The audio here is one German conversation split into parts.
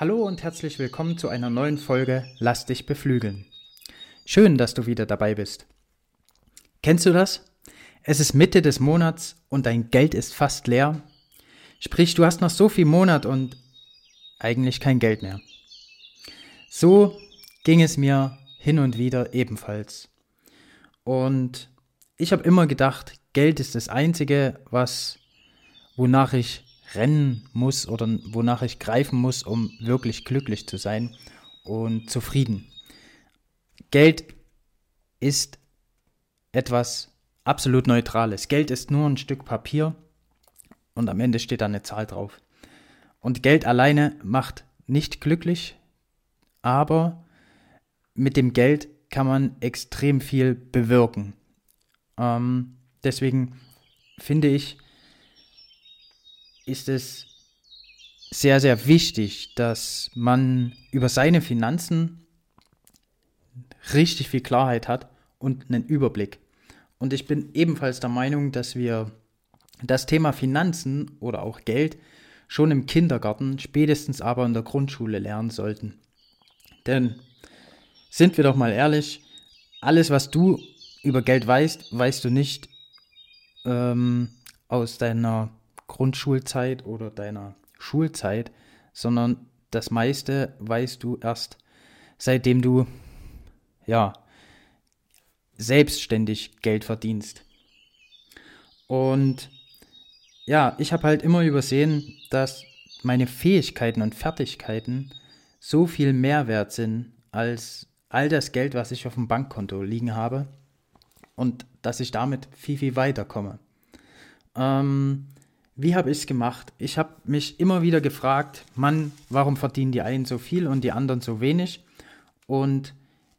Hallo und herzlich willkommen zu einer neuen Folge Lass dich beflügeln. Schön, dass du wieder dabei bist. Kennst du das? Es ist Mitte des Monats und dein Geld ist fast leer. Sprich, du hast noch so viel Monat und eigentlich kein Geld mehr. So ging es mir hin und wieder ebenfalls. Und ich habe immer gedacht, Geld ist das Einzige, was wonach ich rennen muss oder wonach ich greifen muss, um wirklich glücklich zu sein und zufrieden. Geld ist etwas absolut Neutrales. Geld ist nur ein Stück Papier und am Ende steht da eine Zahl drauf. Und Geld alleine macht nicht glücklich, aber mit dem Geld kann man extrem viel bewirken. Ähm, deswegen finde ich, ist es sehr, sehr wichtig, dass man über seine Finanzen richtig viel Klarheit hat und einen Überblick. Und ich bin ebenfalls der Meinung, dass wir das Thema Finanzen oder auch Geld schon im Kindergarten, spätestens aber in der Grundschule lernen sollten. Denn, sind wir doch mal ehrlich, alles, was du über Geld weißt, weißt du nicht ähm, aus deiner Grundschulzeit oder deiner Schulzeit, sondern das meiste weißt du erst seitdem du ja selbstständig Geld verdienst. Und ja, ich habe halt immer übersehen, dass meine Fähigkeiten und Fertigkeiten so viel mehr wert sind als all das Geld, was ich auf dem Bankkonto liegen habe und dass ich damit viel, viel weiterkomme. Ähm, wie habe ich es gemacht? Ich habe mich immer wieder gefragt, Mann, warum verdienen die einen so viel und die anderen so wenig? Und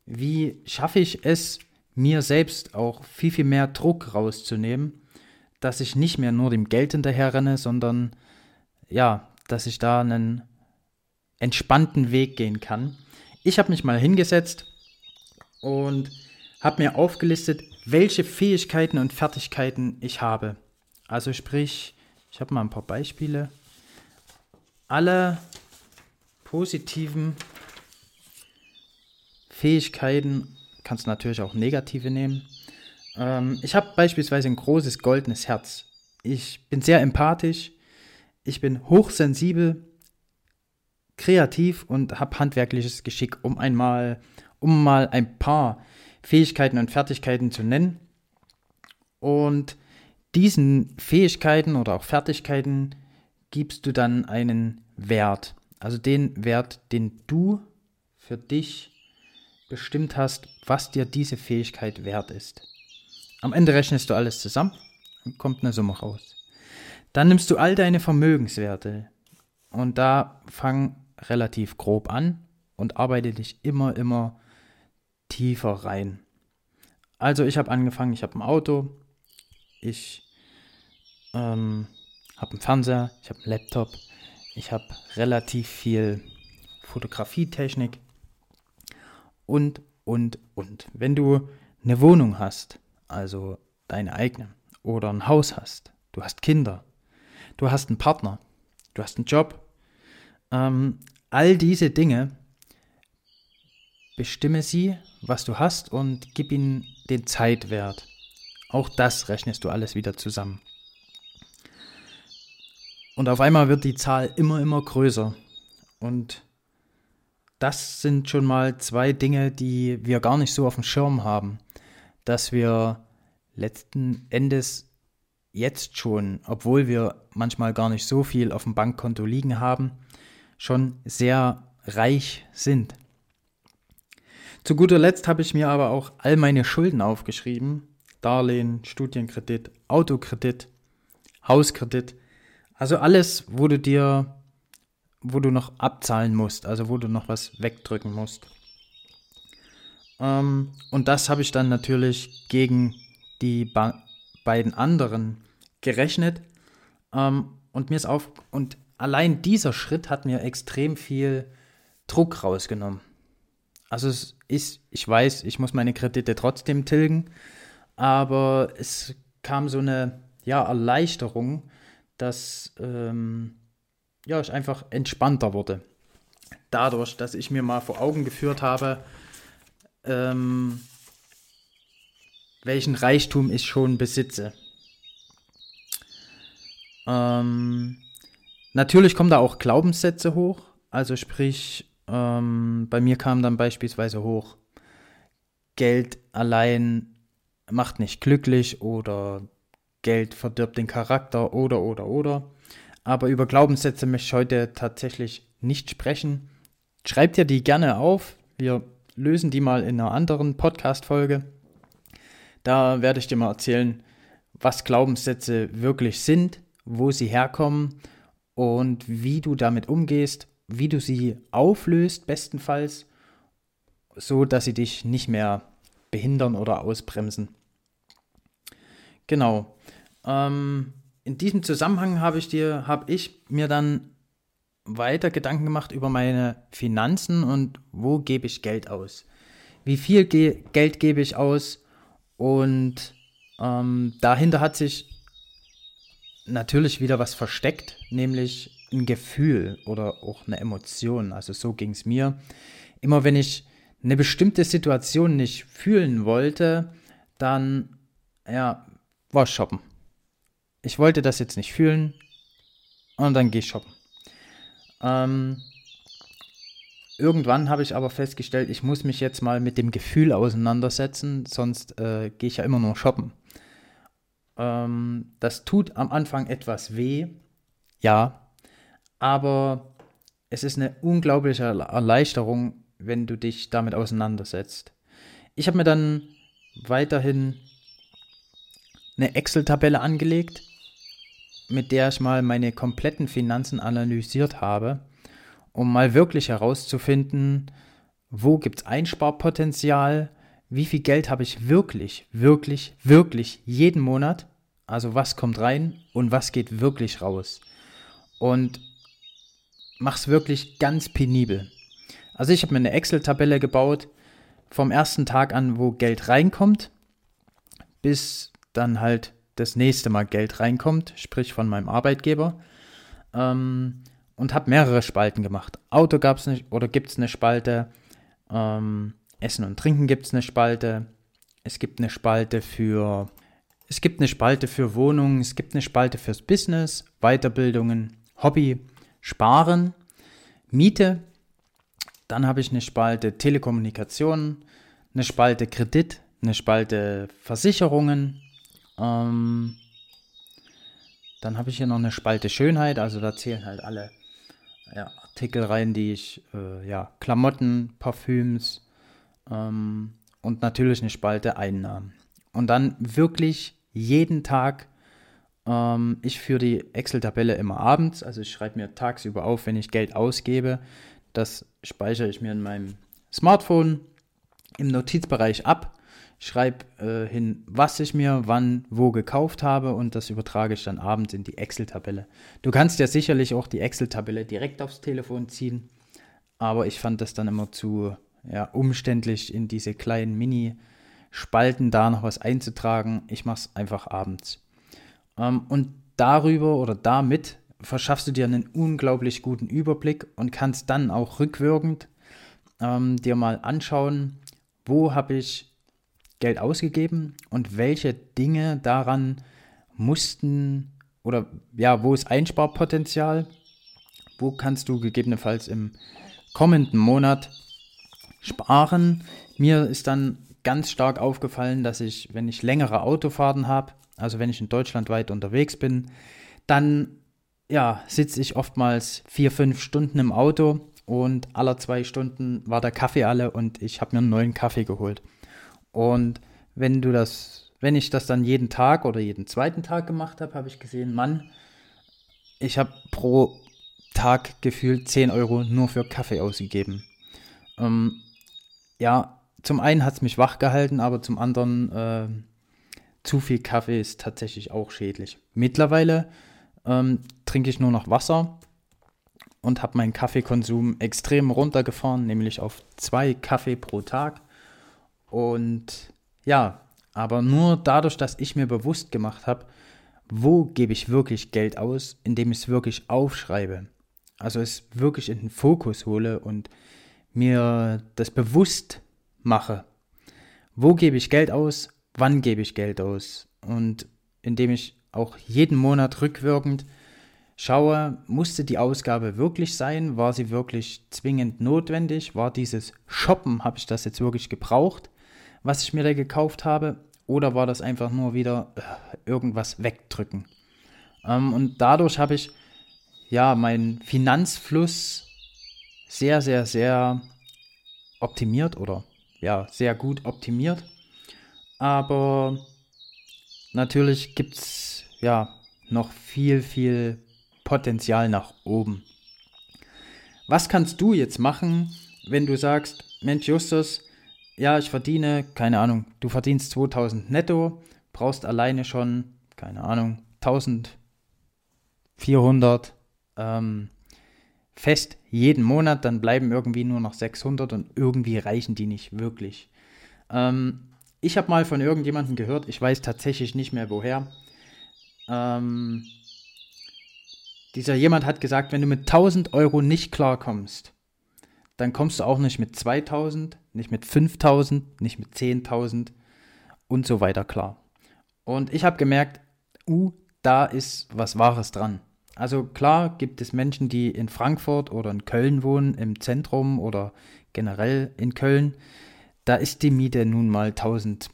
wie schaffe ich es, mir selbst auch viel, viel mehr Druck rauszunehmen, dass ich nicht mehr nur dem Geld hinterher renne, sondern ja, dass ich da einen entspannten Weg gehen kann. Ich habe mich mal hingesetzt und habe mir aufgelistet, welche Fähigkeiten und Fertigkeiten ich habe. Also sprich, ich habe mal ein paar Beispiele. Alle positiven Fähigkeiten, kannst du natürlich auch negative nehmen. Ähm, ich habe beispielsweise ein großes goldenes Herz. Ich bin sehr empathisch, ich bin hochsensibel, kreativ und habe handwerkliches Geschick, um einmal, um mal ein paar Fähigkeiten und Fertigkeiten zu nennen. Und diesen Fähigkeiten oder auch Fertigkeiten gibst du dann einen Wert. Also den Wert, den du für dich bestimmt hast, was dir diese Fähigkeit wert ist. Am Ende rechnest du alles zusammen und kommt eine Summe raus. Dann nimmst du all deine Vermögenswerte und da fang relativ grob an und arbeite dich immer, immer tiefer rein. Also ich habe angefangen, ich habe ein Auto, ich ähm, habe einen Fernseher, ich habe einen Laptop, ich habe relativ viel Fotografietechnik und, und, und. Wenn du eine Wohnung hast, also deine eigene, oder ein Haus hast, du hast Kinder, du hast einen Partner, du hast einen Job, ähm, all diese Dinge, bestimme sie, was du hast und gib ihnen den Zeitwert. Auch das rechnest du alles wieder zusammen. Und auf einmal wird die Zahl immer, immer größer. Und das sind schon mal zwei Dinge, die wir gar nicht so auf dem Schirm haben. Dass wir letzten Endes jetzt schon, obwohl wir manchmal gar nicht so viel auf dem Bankkonto liegen haben, schon sehr reich sind. Zu guter Letzt habe ich mir aber auch all meine Schulden aufgeschrieben Darlehen, Studienkredit, Autokredit, Hauskredit. Also alles, wo du dir, wo du noch abzahlen musst, also wo du noch was wegdrücken musst. Ähm, und das habe ich dann natürlich gegen die ba beiden anderen gerechnet. Ähm, und mir ist auf, und allein dieser Schritt hat mir extrem viel Druck rausgenommen. Also es ist, ich weiß, ich muss meine Kredite trotzdem tilgen, aber es kam so eine ja, Erleichterung, dass ähm, ja, ich einfach entspannter wurde. dadurch, dass ich mir mal vor Augen geführt habe, ähm, welchen Reichtum ich schon besitze. Ähm, natürlich kommen da auch Glaubenssätze hoch. Also sprich, ähm, bei mir kam dann beispielsweise hoch, Geld allein macht nicht glücklich oder Geld verdirbt den Charakter oder oder oder. Aber über Glaubenssätze möchte ich heute tatsächlich nicht sprechen. Schreibt dir die gerne auf. Wir lösen die mal in einer anderen Podcast-Folge. Da werde ich dir mal erzählen, was Glaubenssätze wirklich sind, wo sie herkommen und wie du damit umgehst, wie du sie auflöst, bestenfalls, so dass sie dich nicht mehr behindern oder ausbremsen. Genau. Ähm, in diesem Zusammenhang habe ich dir, habe ich mir dann weiter Gedanken gemacht über meine Finanzen und wo gebe ich Geld aus? Wie viel Ge Geld gebe ich aus? Und ähm, dahinter hat sich natürlich wieder was versteckt, nämlich ein Gefühl oder auch eine Emotion. Also so ging es mir. Immer wenn ich eine bestimmte Situation nicht fühlen wollte, dann ja, war shoppen. Ich wollte das jetzt nicht fühlen und dann gehe ich shoppen. Ähm, irgendwann habe ich aber festgestellt, ich muss mich jetzt mal mit dem Gefühl auseinandersetzen, sonst äh, gehe ich ja immer nur shoppen. Ähm, das tut am Anfang etwas weh, ja, aber es ist eine unglaubliche Erleichterung, wenn du dich damit auseinandersetzt. Ich habe mir dann weiterhin eine Excel-Tabelle angelegt, mit der ich mal meine kompletten Finanzen analysiert habe, um mal wirklich herauszufinden, wo gibt es Einsparpotenzial, wie viel Geld habe ich wirklich, wirklich, wirklich jeden Monat, also was kommt rein und was geht wirklich raus. Und mach's wirklich ganz penibel. Also ich habe mir eine Excel-Tabelle gebaut vom ersten Tag an, wo Geld reinkommt, bis dann halt das nächste Mal Geld reinkommt, sprich von meinem Arbeitgeber. Ähm, und habe mehrere Spalten gemacht. Auto gab es nicht oder gibt es eine Spalte. Ähm, Essen und Trinken gibt es eine Spalte. Es gibt eine Spalte für es gibt eine Spalte für Wohnungen, es gibt eine Spalte fürs Business, Weiterbildungen, Hobby, Sparen, Miete. Dann habe ich eine Spalte Telekommunikation, eine Spalte Kredit, eine Spalte Versicherungen, ähm, dann habe ich hier noch eine Spalte Schönheit, also da zählen halt alle ja, Artikel rein, die ich, äh, ja, Klamotten, Parfüms ähm, und natürlich eine Spalte Einnahmen. Und dann wirklich jeden Tag, ähm, ich führe die Excel-Tabelle immer abends, also ich schreibe mir tagsüber auf, wenn ich Geld ausgebe. Das speichere ich mir in meinem Smartphone im Notizbereich ab schreibe äh, hin, was ich mir wann wo gekauft habe und das übertrage ich dann abends in die Excel-Tabelle. Du kannst ja sicherlich auch die Excel-Tabelle direkt aufs Telefon ziehen, aber ich fand das dann immer zu ja, umständlich, in diese kleinen Mini-Spalten da noch was einzutragen. Ich mache es einfach abends. Ähm, und darüber oder damit verschaffst du dir einen unglaublich guten Überblick und kannst dann auch rückwirkend ähm, dir mal anschauen, wo habe ich Geld ausgegeben und welche Dinge daran mussten oder ja, wo ist Einsparpotenzial? Wo kannst du gegebenenfalls im kommenden Monat sparen? Mir ist dann ganz stark aufgefallen, dass ich, wenn ich längere Autofahrten habe, also wenn ich in Deutschland weit unterwegs bin, dann ja, sitze ich oftmals vier, fünf Stunden im Auto und aller zwei Stunden war der Kaffee alle und ich habe mir einen neuen Kaffee geholt. Und wenn du das, wenn ich das dann jeden Tag oder jeden zweiten Tag gemacht habe, habe ich gesehen, Mann, ich habe pro Tag gefühlt 10 Euro nur für Kaffee ausgegeben. Ähm, ja, zum einen hat es mich wach gehalten, aber zum anderen äh, zu viel Kaffee ist tatsächlich auch schädlich. Mittlerweile ähm, trinke ich nur noch Wasser und habe meinen Kaffeekonsum extrem runtergefahren, nämlich auf zwei Kaffee pro Tag. Und ja, aber nur dadurch, dass ich mir bewusst gemacht habe, wo gebe ich wirklich Geld aus, indem ich es wirklich aufschreibe. also es wirklich in den Fokus hole und mir das bewusst mache. Wo gebe ich Geld aus? Wann gebe ich Geld aus? Und indem ich auch jeden Monat rückwirkend schaue, musste die Ausgabe wirklich sein? War sie wirklich zwingend notwendig? War dieses Shoppen, habe ich das jetzt wirklich gebraucht, was ich mir da gekauft habe? Oder war das einfach nur wieder äh, irgendwas wegdrücken? Ähm, und dadurch habe ich ja meinen Finanzfluss sehr, sehr, sehr optimiert oder ja, sehr gut optimiert. Aber natürlich gibt es ja noch viel, viel Potenzial nach oben. Was kannst du jetzt machen, wenn du sagst, Mensch Justus, ja, ich verdiene, keine Ahnung, du verdienst 2000 netto, brauchst alleine schon, keine Ahnung, 1400 ähm, fest jeden Monat, dann bleiben irgendwie nur noch 600 und irgendwie reichen die nicht wirklich. Ähm, ich habe mal von irgendjemandem gehört, ich weiß tatsächlich nicht mehr woher. Ähm, dieser jemand hat gesagt, wenn du mit 1000 Euro nicht klarkommst, dann kommst du auch nicht mit 2000, nicht mit 5000, nicht mit 10.000 und so weiter klar. Und ich habe gemerkt, uh, da ist was Wahres dran. Also klar gibt es Menschen, die in Frankfurt oder in Köln wohnen, im Zentrum oder generell in Köln. Da ist die Miete nun mal 1000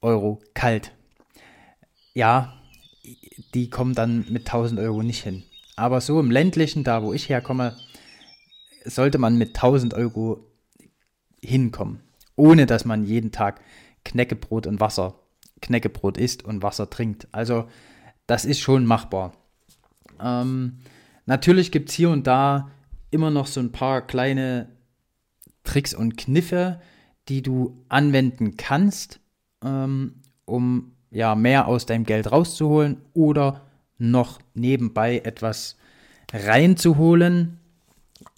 Euro kalt. Ja, die kommen dann mit 1000 Euro nicht hin. Aber so im ländlichen, da wo ich herkomme, sollte man mit 1000 Euro hinkommen, ohne dass man jeden Tag Knäckebrot und Wasser, Knäckebrot isst und Wasser trinkt. Also das ist schon machbar. Ähm, natürlich gibt es hier und da immer noch so ein paar kleine Tricks und Kniffe, die du anwenden kannst, ähm, um ja mehr aus deinem Geld rauszuholen oder noch nebenbei etwas reinzuholen.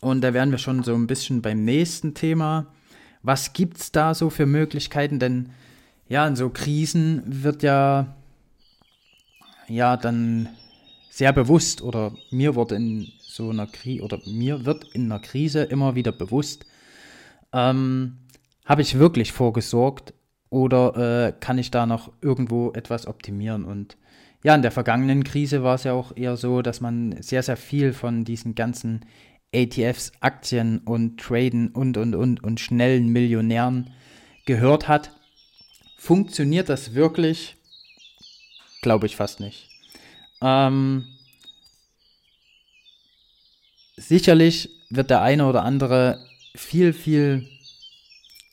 Und da wären wir schon so ein bisschen beim nächsten Thema. Was gibt es da so für Möglichkeiten? Denn ja, in so Krisen wird ja, ja dann sehr bewusst oder mir wurde in so einer Krise oder mir wird in einer Krise immer wieder bewusst, ähm, habe ich wirklich vorgesorgt oder äh, kann ich da noch irgendwo etwas optimieren? Und ja, in der vergangenen Krise war es ja auch eher so, dass man sehr, sehr viel von diesen ganzen ATFs, Aktien und Traden und, und, und, und schnellen Millionären gehört hat. Funktioniert das wirklich? Glaube ich fast nicht. Ähm, sicherlich wird der eine oder andere viel, viel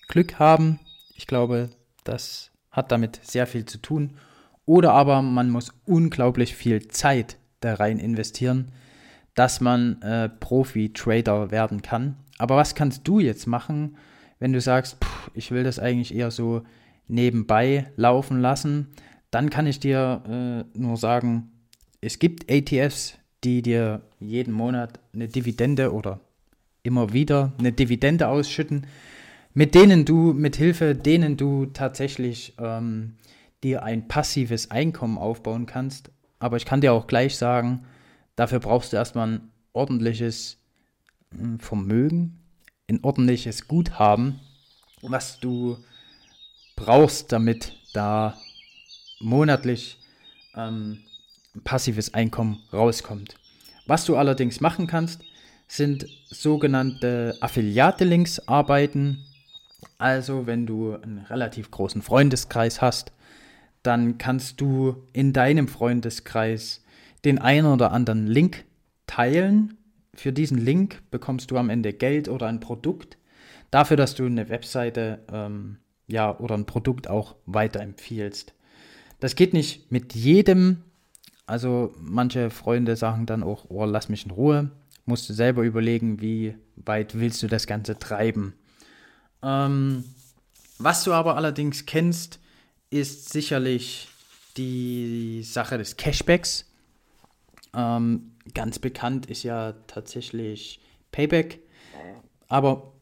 Glück haben. Ich glaube, das hat damit sehr viel zu tun. Oder aber man muss unglaublich viel Zeit da rein investieren, dass man äh, Profi-Trader werden kann. Aber was kannst du jetzt machen, wenn du sagst, pff, ich will das eigentlich eher so nebenbei laufen lassen? Dann kann ich dir äh, nur sagen, es gibt ATFs, die dir jeden Monat eine Dividende oder immer wieder eine Dividende ausschütten, mit denen du, mit Hilfe denen du tatsächlich ähm, dir ein passives Einkommen aufbauen kannst. Aber ich kann dir auch gleich sagen, dafür brauchst du erstmal ein ordentliches hm, Vermögen, ein ordentliches Guthaben, was du brauchst, damit da monatlich ähm, passives Einkommen rauskommt. Was du allerdings machen kannst, sind sogenannte Affiliate-Links arbeiten. Also wenn du einen relativ großen Freundeskreis hast, dann kannst du in deinem Freundeskreis den einen oder anderen Link teilen. Für diesen Link bekommst du am Ende Geld oder ein Produkt. Dafür, dass du eine Webseite ähm, ja, oder ein Produkt auch weiterempfiehlst. Das geht nicht mit jedem. Also manche Freunde sagen dann auch, oh, lass mich in Ruhe. Musst du selber überlegen, wie weit willst du das Ganze treiben. Ähm, was du aber allerdings kennst, ist sicherlich die Sache des Cashbacks. Ähm, ganz bekannt ist ja tatsächlich Payback. Aber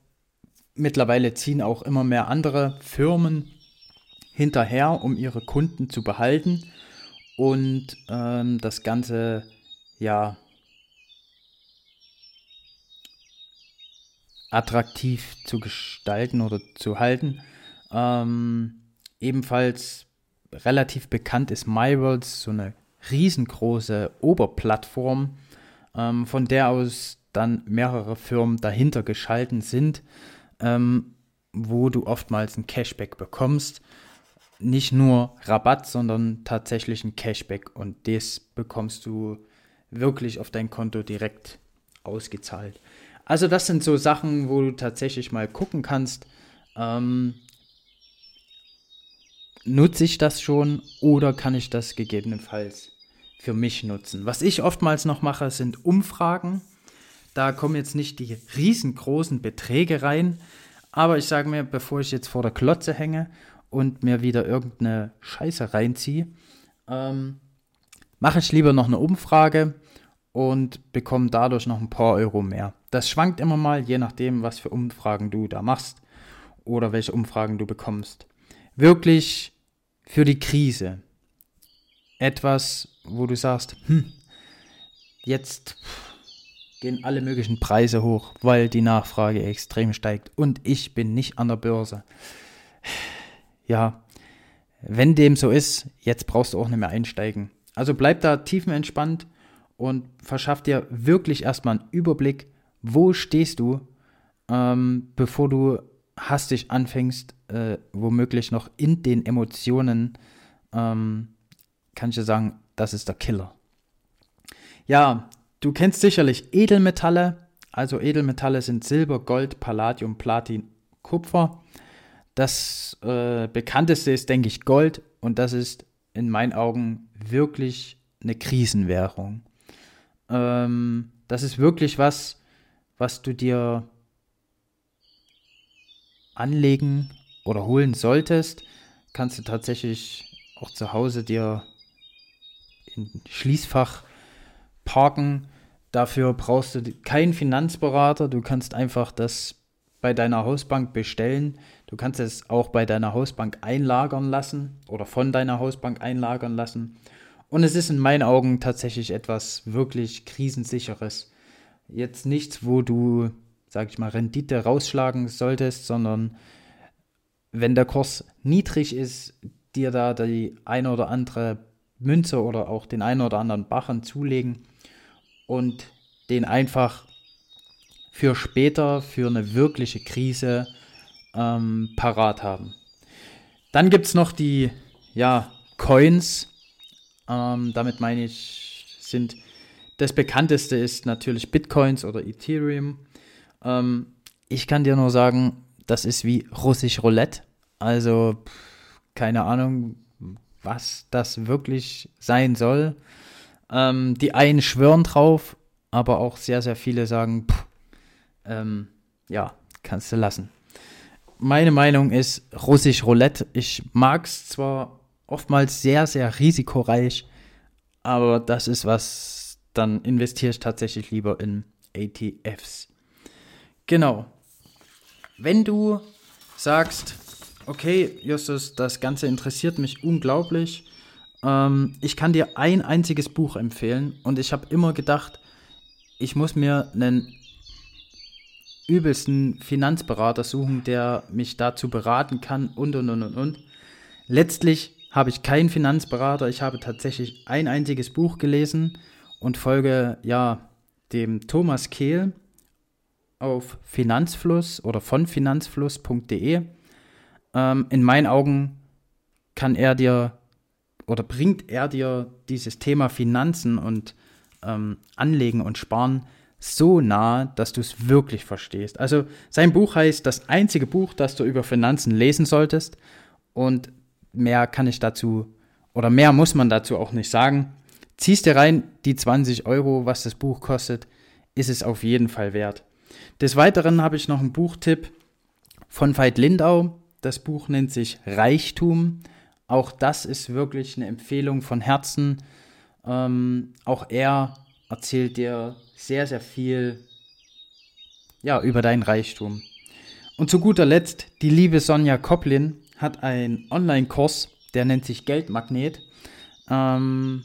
mittlerweile ziehen auch immer mehr andere Firmen hinterher, um ihre Kunden zu behalten und ähm, das Ganze ja attraktiv zu gestalten oder zu halten. Ähm, ebenfalls relativ bekannt ist MyWorlds, so eine riesengroße Oberplattform, ähm, von der aus dann mehrere Firmen dahinter geschalten sind, ähm, wo du oftmals ein Cashback bekommst. Nicht nur Rabatt, sondern tatsächlich ein Cashback und das bekommst du wirklich auf dein Konto direkt ausgezahlt. Also das sind so Sachen, wo du tatsächlich mal gucken kannst, ähm, nutze ich das schon oder kann ich das gegebenenfalls für mich nutzen. Was ich oftmals noch mache, sind Umfragen. Da kommen jetzt nicht die riesengroßen Beträge rein, aber ich sage mir, bevor ich jetzt vor der Klotze hänge und mir wieder irgendeine Scheiße reinziehe, ähm, mache ich lieber noch eine Umfrage und bekomme dadurch noch ein paar Euro mehr. Das schwankt immer mal, je nachdem, was für Umfragen du da machst oder welche Umfragen du bekommst. Wirklich für die Krise. Etwas, wo du sagst, hm, jetzt gehen alle möglichen Preise hoch, weil die Nachfrage extrem steigt und ich bin nicht an der Börse. Ja, wenn dem so ist, jetzt brauchst du auch nicht mehr einsteigen. Also bleib da tiefenentspannt und verschaff dir wirklich erstmal einen Überblick, wo stehst du, ähm, bevor du hastig anfängst, äh, womöglich noch in den Emotionen, ähm, kann ich dir sagen, das ist der Killer. Ja, du kennst sicherlich Edelmetalle. Also Edelmetalle sind Silber, Gold, Palladium, Platin, Kupfer. Das äh, bekannteste ist, denke ich, Gold. Und das ist in meinen Augen wirklich eine Krisenwährung. Ähm, das ist wirklich was, was du dir anlegen oder holen solltest, kannst du tatsächlich auch zu Hause dir in Schließfach parken. Dafür brauchst du keinen Finanzberater. Du kannst einfach das bei deiner Hausbank bestellen. Du kannst es auch bei deiner Hausbank einlagern lassen oder von deiner Hausbank einlagern lassen. Und es ist in meinen Augen tatsächlich etwas wirklich krisensicheres. Jetzt nichts, wo du, sag ich mal, Rendite rausschlagen solltest, sondern wenn der Kurs niedrig ist, dir da die eine oder andere Münze oder auch den einen oder anderen Bachen zulegen und den einfach für später, für eine wirkliche Krise ähm, parat haben. Dann gibt es noch die ja, Coins. Ähm, damit meine ich, sind das bekannteste ist natürlich Bitcoins oder Ethereum. Ähm, ich kann dir nur sagen, das ist wie russisch Roulette. Also keine Ahnung, was das wirklich sein soll. Ähm, die einen schwören drauf, aber auch sehr, sehr viele sagen, pff, ähm, ja, kannst du lassen. Meine Meinung ist russisch Roulette. Ich mag es zwar oftmals sehr, sehr risikoreich, aber das ist was, dann investiere ich tatsächlich lieber in ETFs. Genau. Wenn du sagst, okay, Justus, das Ganze interessiert mich unglaublich, ähm, ich kann dir ein einziges Buch empfehlen und ich habe immer gedacht, ich muss mir einen übelsten Finanzberater suchen, der mich dazu beraten kann und und und und und. Letztlich habe ich keinen Finanzberater, ich habe tatsächlich ein einziges Buch gelesen und folge ja dem Thomas Kehl auf Finanzfluss oder von finanzfluss.de. Ähm, in meinen Augen kann er dir oder bringt er dir dieses Thema Finanzen und ähm, Anlegen und Sparen so nah, dass du es wirklich verstehst. Also sein Buch heißt das einzige Buch, das du über Finanzen lesen solltest. Und mehr kann ich dazu oder mehr muss man dazu auch nicht sagen. Ziehst dir rein, die 20 Euro, was das Buch kostet, ist es auf jeden Fall wert. Des Weiteren habe ich noch einen Buchtipp von Veit Lindau. Das Buch nennt sich Reichtum. Auch das ist wirklich eine Empfehlung von Herzen. Ähm, auch er erzählt dir sehr, sehr viel ja, über dein Reichtum. Und zu guter Letzt, die liebe Sonja Koplin hat einen Online-Kurs, der nennt sich Geldmagnet. Ähm,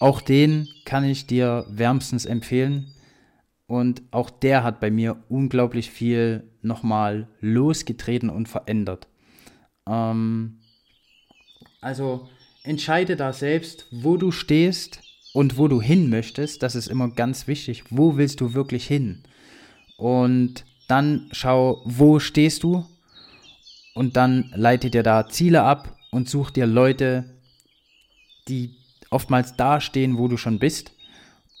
auch den kann ich dir wärmstens empfehlen. Und auch der hat bei mir unglaublich viel nochmal losgetreten und verändert. Ähm, also entscheide da selbst, wo du stehst und wo du hin möchtest. Das ist immer ganz wichtig. Wo willst du wirklich hin? Und dann schau, wo stehst du? Und dann leite dir da Ziele ab und such dir Leute, die oftmals da stehen, wo du schon bist.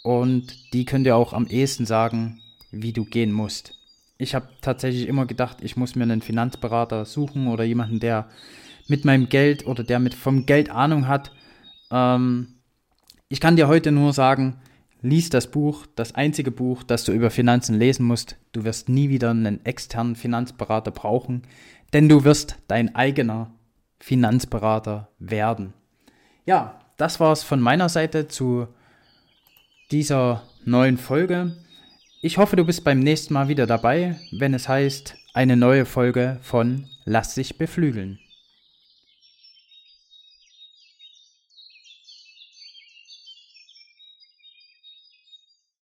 Und die können dir auch am ehesten sagen, wie du gehen musst. Ich habe tatsächlich immer gedacht, ich muss mir einen Finanzberater suchen oder jemanden, der mit meinem Geld oder der mit vom Geld Ahnung hat. Ähm, ich kann dir heute nur sagen, lies das Buch, das einzige Buch, das du über Finanzen lesen musst. Du wirst nie wieder einen externen Finanzberater brauchen, denn du wirst dein eigener Finanzberater werden. Ja, das war es von meiner Seite zu dieser neuen Folge. Ich hoffe, du bist beim nächsten Mal wieder dabei, wenn es heißt, eine neue Folge von Lass sich beflügeln.